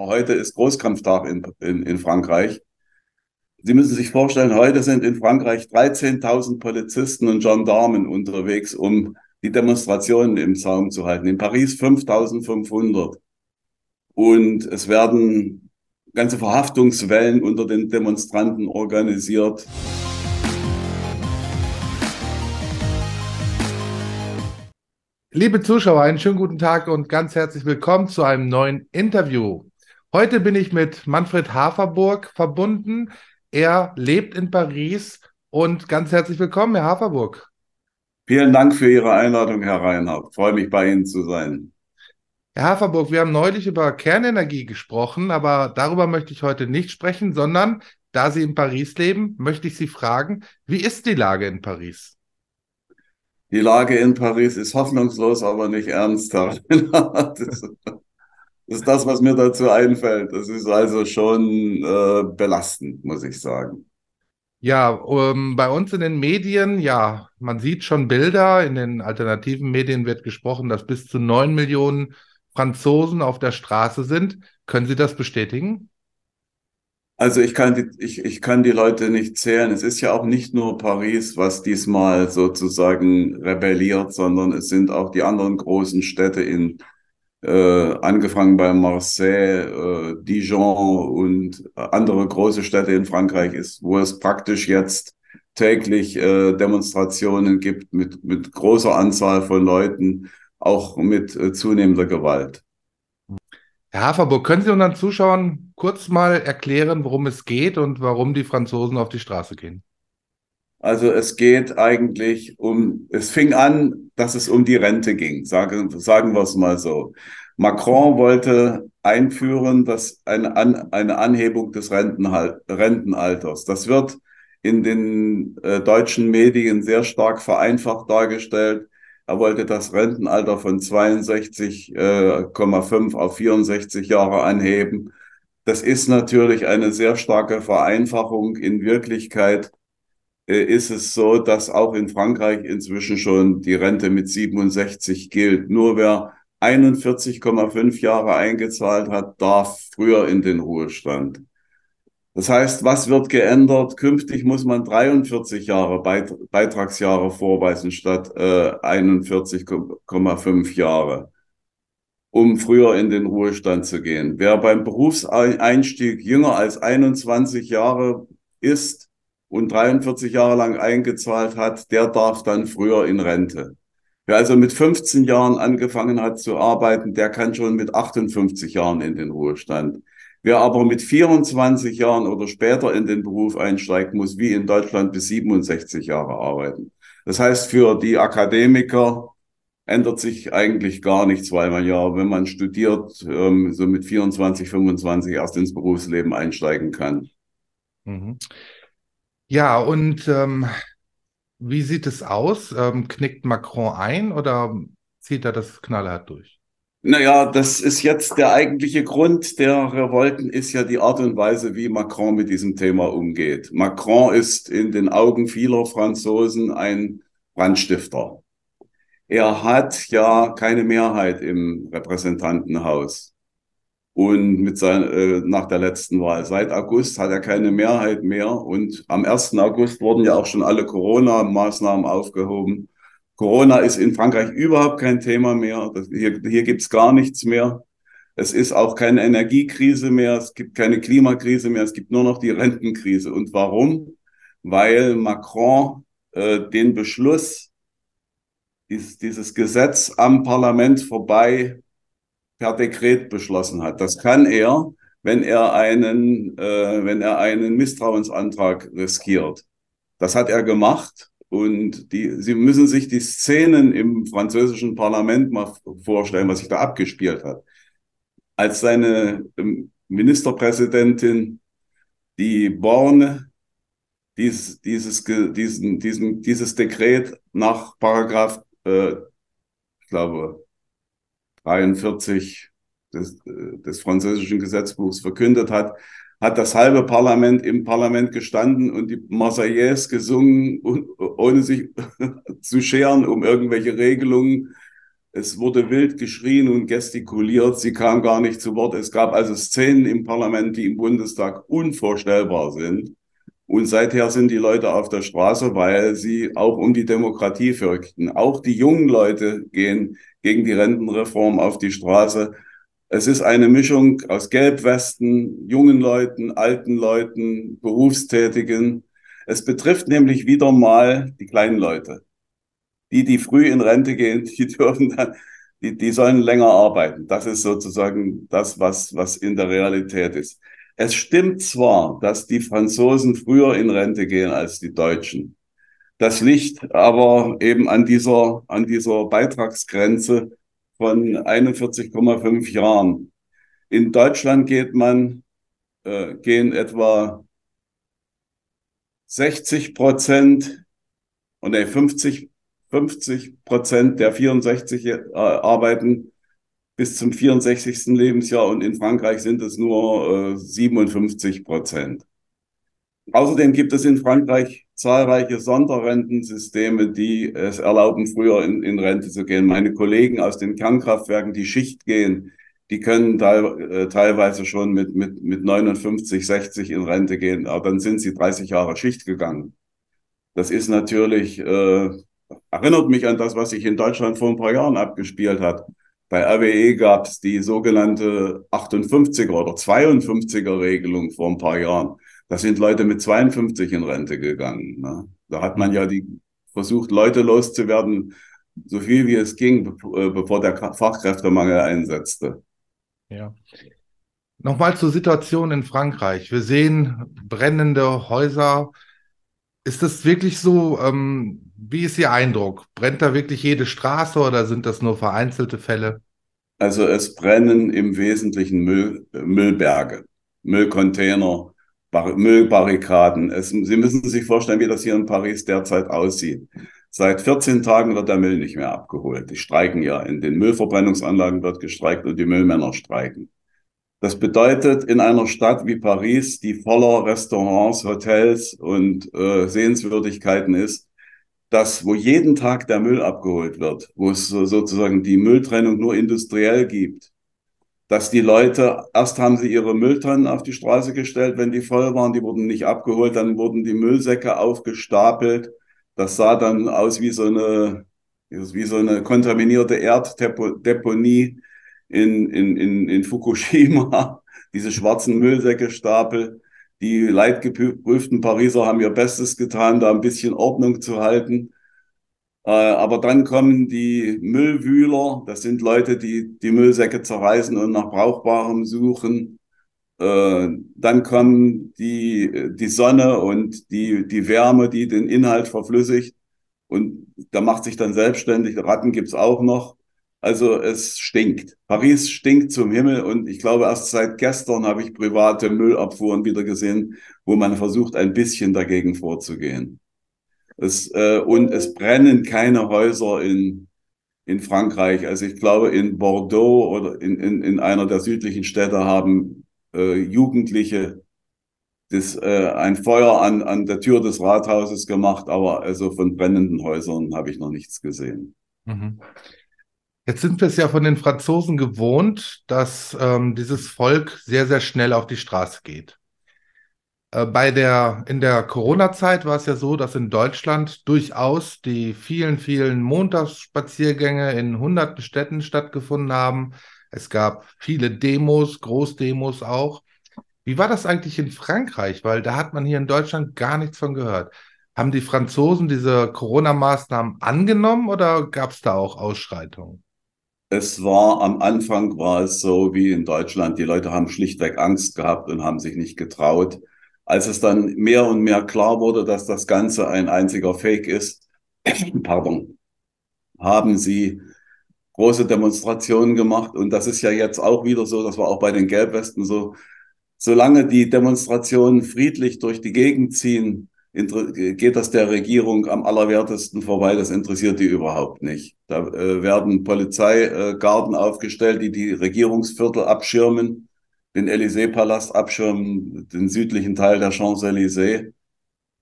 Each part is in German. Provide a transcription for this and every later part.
Heute ist Großkampftag in, in, in Frankreich. Sie müssen sich vorstellen, heute sind in Frankreich 13.000 Polizisten und Gendarmen unterwegs, um die Demonstrationen im Zaum zu halten. In Paris 5.500. Und es werden ganze Verhaftungswellen unter den Demonstranten organisiert. Liebe Zuschauer, einen schönen guten Tag und ganz herzlich willkommen zu einem neuen Interview. Heute bin ich mit Manfred Haferburg verbunden. Er lebt in Paris und ganz herzlich willkommen, Herr Haferburg. Vielen Dank für Ihre Einladung, Herr Reinhardt. Freue mich, bei Ihnen zu sein. Herr Haferburg, wir haben neulich über Kernenergie gesprochen, aber darüber möchte ich heute nicht sprechen, sondern da Sie in Paris leben, möchte ich Sie fragen, wie ist die Lage in Paris? Die Lage in Paris ist hoffnungslos, aber nicht ernst. das, ist das, was mir dazu einfällt. Das ist also schon äh, belastend, muss ich sagen. Ja, ähm, bei uns in den Medien, ja, man sieht schon Bilder. In den alternativen Medien wird gesprochen, dass bis zu neun Millionen Franzosen auf der Straße sind. Können Sie das bestätigen? Also ich kann, die, ich, ich kann die Leute nicht zählen. Es ist ja auch nicht nur Paris, was diesmal sozusagen rebelliert, sondern es sind auch die anderen großen Städte in äh, angefangen bei Marseille, äh, Dijon und andere große Städte in Frankreich ist, wo es praktisch jetzt täglich äh, Demonstrationen gibt mit, mit großer Anzahl von Leuten, auch mit äh, zunehmender Gewalt. Herr Haferburg, können Sie unseren Zuschauern kurz mal erklären, worum es geht und warum die Franzosen auf die Straße gehen? Also es geht eigentlich um, es fing an, dass es um die Rente ging, sagen, sagen wir es mal so. Macron wollte einführen, dass eine, An eine Anhebung des Rentenhal Rentenalters. Das wird in den äh, deutschen Medien sehr stark vereinfacht dargestellt. Er wollte das Rentenalter von 62,5 äh, auf 64 Jahre anheben. Das ist natürlich eine sehr starke Vereinfachung. In Wirklichkeit ist es so, dass auch in Frankreich inzwischen schon die Rente mit 67 gilt. Nur wer 41,5 Jahre eingezahlt hat, darf früher in den Ruhestand. Das heißt, was wird geändert? Künftig muss man 43 Jahre Beitragsjahre vorweisen statt äh, 41,5 Jahre, um früher in den Ruhestand zu gehen. Wer beim Berufseinstieg jünger als 21 Jahre ist, und 43 Jahre lang eingezahlt hat, der darf dann früher in Rente. Wer also mit 15 Jahren angefangen hat zu arbeiten, der kann schon mit 58 Jahren in den Ruhestand. Wer aber mit 24 Jahren oder später in den Beruf einsteigt, muss wie in Deutschland bis 67 Jahre arbeiten. Das heißt, für die Akademiker ändert sich eigentlich gar nichts, weil man ja, wenn man studiert, ähm, so mit 24, 25 erst ins Berufsleben einsteigen kann. Mhm. Ja, und ähm, wie sieht es aus? Ähm, knickt Macron ein oder zieht er das knallhart durch? Naja, das ist jetzt der eigentliche Grund der Revolten, ist ja die Art und Weise, wie Macron mit diesem Thema umgeht. Macron ist in den Augen vieler Franzosen ein Brandstifter. Er hat ja keine Mehrheit im Repräsentantenhaus und mit sein, äh, nach der letzten Wahl. Seit August hat er keine Mehrheit mehr und am 1. August wurden ja auch schon alle Corona-Maßnahmen aufgehoben. Corona ist in Frankreich überhaupt kein Thema mehr. Das, hier hier gibt's gar nichts mehr. Es ist auch keine Energiekrise mehr, es gibt keine Klimakrise mehr, es gibt nur noch die Rentenkrise. Und warum? Weil Macron äh, den Beschluss, dies, dieses Gesetz am Parlament vorbei per Dekret beschlossen hat. Das kann er, wenn er einen, äh, wenn er einen Misstrauensantrag riskiert. Das hat er gemacht. Und die, Sie müssen sich die Szenen im französischen Parlament mal vorstellen, was sich da abgespielt hat. Als seine ähm, Ministerpräsidentin, die Borne, dies, dieses, diesen, diesen, dieses Dekret nach Paragraph, äh, ich glaube, 43 des, des französischen Gesetzbuchs verkündet hat, hat das halbe Parlament im Parlament gestanden und die Marseillaise gesungen, ohne sich zu scheren um irgendwelche Regelungen. Es wurde wild geschrien und gestikuliert. Sie kam gar nicht zu Wort. Es gab also Szenen im Parlament, die im Bundestag unvorstellbar sind. Und seither sind die Leute auf der Straße, weil sie auch um die Demokratie fürchten. Auch die jungen Leute gehen gegen die Rentenreform auf die Straße. Es ist eine Mischung aus Gelbwesten, jungen Leuten, alten Leuten, Berufstätigen. Es betrifft nämlich wieder mal die kleinen Leute. Die, die früh in Rente gehen, die dürfen dann, die, die sollen länger arbeiten. Das ist sozusagen das, was, was in der Realität ist. Es stimmt zwar, dass die Franzosen früher in Rente gehen als die Deutschen. Das liegt aber eben an dieser, an dieser Beitragsgrenze von 41,5 Jahren. In Deutschland geht man, äh, gehen etwa 60 Prozent und 50, 50 Prozent der 64 äh, arbeiten bis zum 64. Lebensjahr und in Frankreich sind es nur äh, 57 Prozent. Außerdem gibt es in Frankreich zahlreiche Sonderrentensysteme, die es erlauben, früher in, in Rente zu gehen. Meine Kollegen aus den Kernkraftwerken, die Schicht gehen, die können teil, äh, teilweise schon mit, mit, mit 59, 60 in Rente gehen, aber dann sind sie 30 Jahre Schicht gegangen. Das ist natürlich, äh, erinnert mich an das, was sich in Deutschland vor ein paar Jahren abgespielt hat. Bei RWE gab es die sogenannte 58er oder 52er Regelung vor ein paar Jahren. Da sind Leute mit 52 in Rente gegangen. Ne? Da hat man ja die versucht, Leute loszuwerden, so viel wie es ging, äh, bevor der Fachkräftemangel einsetzte. Ja. Nochmal zur Situation in Frankreich. Wir sehen brennende Häuser. Ist das wirklich so? Ähm, wie ist Ihr Eindruck? Brennt da wirklich jede Straße oder sind das nur vereinzelte Fälle? Also es brennen im Wesentlichen Müll, Müllberge, Müllcontainer, Bar Müllbarrikaden. Es, Sie müssen sich vorstellen, wie das hier in Paris derzeit aussieht. Seit 14 Tagen wird der Müll nicht mehr abgeholt. Die streiken ja. In den Müllverbrennungsanlagen wird gestreikt und die Müllmänner streiken. Das bedeutet, in einer Stadt wie Paris, die voller Restaurants, Hotels und äh, Sehenswürdigkeiten ist, dass wo jeden Tag der Müll abgeholt wird, wo es sozusagen die Mülltrennung nur industriell gibt, dass die Leute, erst haben sie ihre Mülltonnen auf die Straße gestellt, wenn die voll waren, die wurden nicht abgeholt, dann wurden die Müllsäcke aufgestapelt. Das sah dann aus wie so eine, wie so eine kontaminierte Erddeponie in, in, in, in Fukushima, diese schwarzen Müllsäcke-Stapel. Die leidgeprüften Pariser haben ihr Bestes getan, da ein bisschen Ordnung zu halten. Äh, aber dann kommen die Müllwühler, das sind Leute, die die Müllsäcke zerreißen und nach Brauchbarem suchen. Äh, dann kommen die, die Sonne und die, die Wärme, die den Inhalt verflüssigt. Und da macht sich dann selbstständig. Ratten gibt's auch noch. Also es stinkt. Paris stinkt zum Himmel und ich glaube, erst seit gestern habe ich private Müllabfuhren wieder gesehen, wo man versucht, ein bisschen dagegen vorzugehen. Es, äh, und es brennen keine Häuser in, in Frankreich. Also ich glaube, in Bordeaux oder in, in, in einer der südlichen Städte haben äh, Jugendliche das, äh, ein Feuer an, an der Tür des Rathauses gemacht, aber also von brennenden Häusern habe ich noch nichts gesehen. Mhm. Jetzt sind wir es ja von den Franzosen gewohnt, dass ähm, dieses Volk sehr, sehr schnell auf die Straße geht. Äh, bei der, in der Corona-Zeit war es ja so, dass in Deutschland durchaus die vielen, vielen Montagsspaziergänge in hunderten Städten stattgefunden haben. Es gab viele Demos, Großdemos auch. Wie war das eigentlich in Frankreich? Weil da hat man hier in Deutschland gar nichts von gehört. Haben die Franzosen diese Corona-Maßnahmen angenommen oder gab es da auch Ausschreitungen? Es war am Anfang war es so wie in Deutschland. Die Leute haben schlichtweg Angst gehabt und haben sich nicht getraut. Als es dann mehr und mehr klar wurde, dass das Ganze ein einziger Fake ist, pardon, haben sie große Demonstrationen gemacht. Und das ist ja jetzt auch wieder so, das war auch bei den Gelbwesten so. Solange die Demonstrationen friedlich durch die Gegend ziehen, geht das der Regierung am allerwertesten vorbei. Das interessiert die überhaupt nicht. Da äh, werden Polizeigarden äh, aufgestellt, die die Regierungsviertel abschirmen, den Élysée-Palast abschirmen, den südlichen Teil der Champs-Élysées.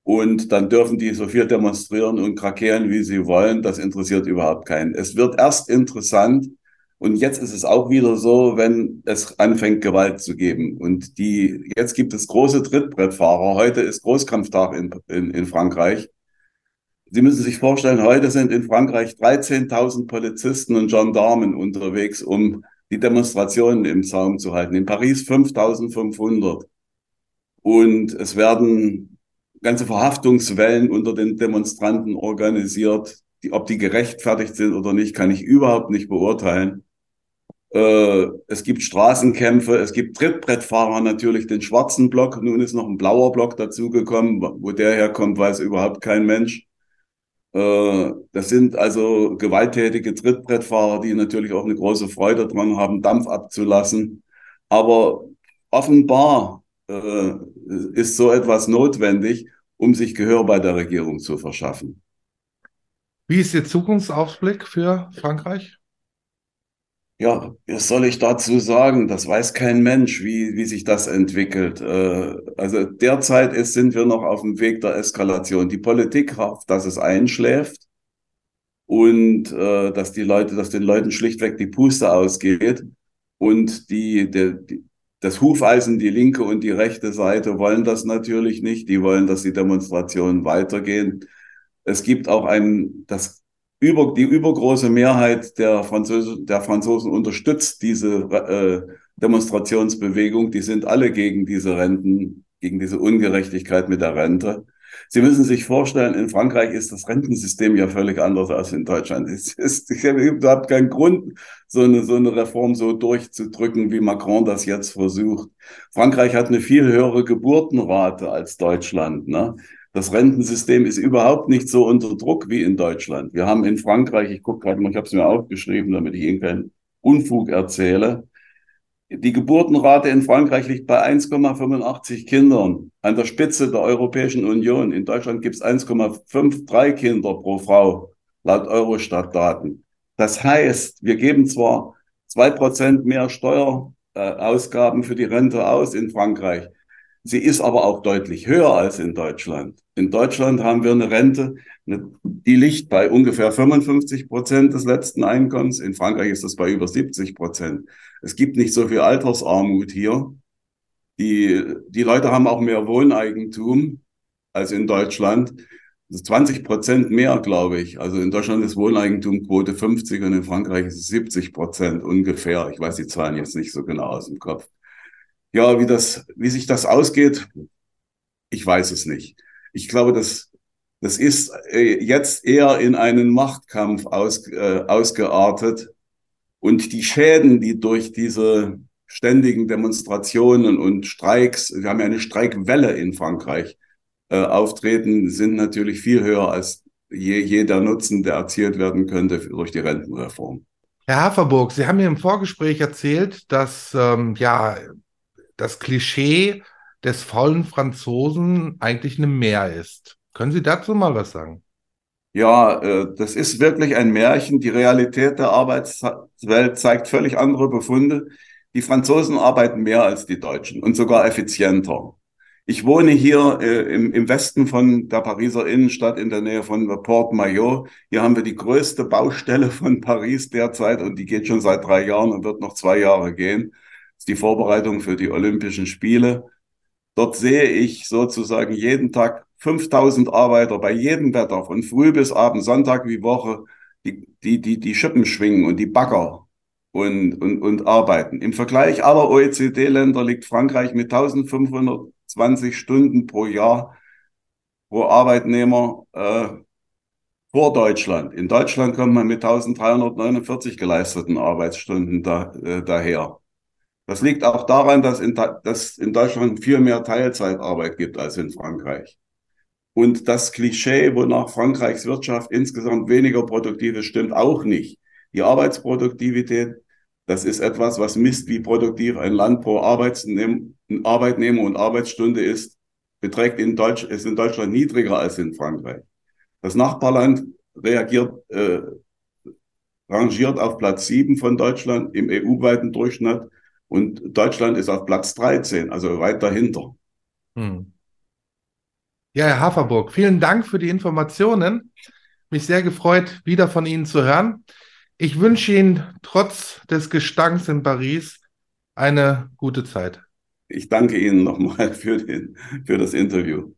und dann dürfen die so viel demonstrieren und krakeelen, wie sie wollen. Das interessiert überhaupt keinen. Es wird erst interessant, und jetzt ist es auch wieder so, wenn es anfängt, Gewalt zu geben. Und die, jetzt gibt es große Trittbrettfahrer. Heute ist Großkampftag in, in, in Frankreich. Sie müssen sich vorstellen, heute sind in Frankreich 13.000 Polizisten und Gendarmen unterwegs, um die Demonstrationen im Zaum zu halten. In Paris 5.500. Und es werden ganze Verhaftungswellen unter den Demonstranten organisiert. Die, ob die gerechtfertigt sind oder nicht, kann ich überhaupt nicht beurteilen. Äh, es gibt Straßenkämpfe, es gibt Trittbrettfahrer natürlich, den schwarzen Block. Nun ist noch ein blauer Block dazugekommen. Wo der herkommt, weiß überhaupt kein Mensch. Äh, das sind also gewalttätige Trittbrettfahrer, die natürlich auch eine große Freude dran haben, Dampf abzulassen. Aber offenbar äh, ist so etwas notwendig, um sich Gehör bei der Regierung zu verschaffen. Wie ist Ihr Zukunftsausblick für Frankreich? Ja, was soll ich dazu sagen? Das weiß kein Mensch, wie, wie sich das entwickelt. Äh, also derzeit ist, sind wir noch auf dem Weg der Eskalation. Die Politik hofft, dass es einschläft und äh, dass die Leute, dass den Leuten schlichtweg die Puste ausgeht und die, die, die das Hufeisen, die linke und die rechte Seite wollen das natürlich nicht. Die wollen, dass die Demonstrationen weitergehen. Es gibt auch ein, das über, die übergroße Mehrheit der Franzosen, der Franzosen unterstützt diese äh, Demonstrationsbewegung. Die sind alle gegen diese Renten, gegen diese Ungerechtigkeit mit der Rente. Sie müssen sich vorstellen, in Frankreich ist das Rentensystem ja völlig anders als in Deutschland. Es ist, ich habe keinen Grund, so eine, so eine Reform so durchzudrücken, wie Macron das jetzt versucht. Frankreich hat eine viel höhere Geburtenrate als Deutschland. Ne? Das Rentensystem ist überhaupt nicht so unter Druck wie in Deutschland. Wir haben in Frankreich, ich gucke gerade mal, ich habe es mir aufgeschrieben, damit ich Ihnen keinen Unfug erzähle. Die Geburtenrate in Frankreich liegt bei 1,85 Kindern an der Spitze der Europäischen Union. In Deutschland gibt es 1,53 Kinder pro Frau laut Eurostat-Daten. Das heißt, wir geben zwar zwei Prozent mehr Steuerausgaben für die Rente aus in Frankreich, Sie ist aber auch deutlich höher als in Deutschland. In Deutschland haben wir eine Rente, die liegt bei ungefähr 55 Prozent des letzten Einkommens. In Frankreich ist das bei über 70 Prozent. Es gibt nicht so viel Altersarmut hier. Die, die Leute haben auch mehr Wohneigentum als in Deutschland. Das ist 20 Prozent mehr, glaube ich. Also in Deutschland ist Wohneigentumquote 50 und in Frankreich ist es 70 Prozent ungefähr. Ich weiß die Zahlen jetzt nicht so genau aus dem Kopf. Ja, wie das, wie sich das ausgeht, ich weiß es nicht. Ich glaube, das, das ist äh, jetzt eher in einen Machtkampf aus, äh, ausgeartet. Und die Schäden, die durch diese ständigen Demonstrationen und Streiks, wir haben ja eine Streikwelle in Frankreich, äh, auftreten, sind natürlich viel höher als je, jeder Nutzen, der erzielt werden könnte durch die Rentenreform. Herr Haferburg, Sie haben mir im Vorgespräch erzählt, dass ähm, ja das Klischee des faulen Franzosen eigentlich eine Mehr ist. Können Sie dazu mal was sagen? Ja, äh, das ist wirklich ein Märchen. Die Realität der Arbeitswelt zeigt völlig andere Befunde. Die Franzosen arbeiten mehr als die Deutschen und sogar effizienter. Ich wohne hier äh, im, im Westen von der Pariser Innenstadt in der Nähe von Port Maillot. Hier haben wir die größte Baustelle von Paris derzeit und die geht schon seit drei Jahren und wird noch zwei Jahre gehen ist die Vorbereitung für die Olympischen Spiele. Dort sehe ich sozusagen jeden Tag 5000 Arbeiter bei jedem Wetter, von früh bis abend, Sonntag wie Woche, die, die, die, die Schippen schwingen und die Bagger und, und, und arbeiten. Im Vergleich aller OECD-Länder liegt Frankreich mit 1520 Stunden pro Jahr pro Arbeitnehmer äh, vor Deutschland. In Deutschland kommt man mit 1349 geleisteten Arbeitsstunden da, äh, daher. Das liegt auch daran, dass in, dass in Deutschland viel mehr Teilzeitarbeit gibt als in Frankreich. Und das Klischee, wonach Frankreichs Wirtschaft insgesamt weniger produktiv ist, stimmt auch nicht. Die Arbeitsproduktivität, das ist etwas, was misst, wie produktiv ein Land pro Arbeitnehmer und Arbeitsstunde ist, beträgt in Deutsch, ist in Deutschland niedriger als in Frankreich. Das Nachbarland reagiert, äh, rangiert auf Platz sieben von Deutschland im EU-weiten Durchschnitt und Deutschland ist auf Platz 13, also weit dahinter. Hm. Ja, Herr Haferburg, vielen Dank für die Informationen. Mich sehr gefreut, wieder von Ihnen zu hören. Ich wünsche Ihnen trotz des Gestanks in Paris eine gute Zeit. Ich danke Ihnen nochmal für, den, für das Interview.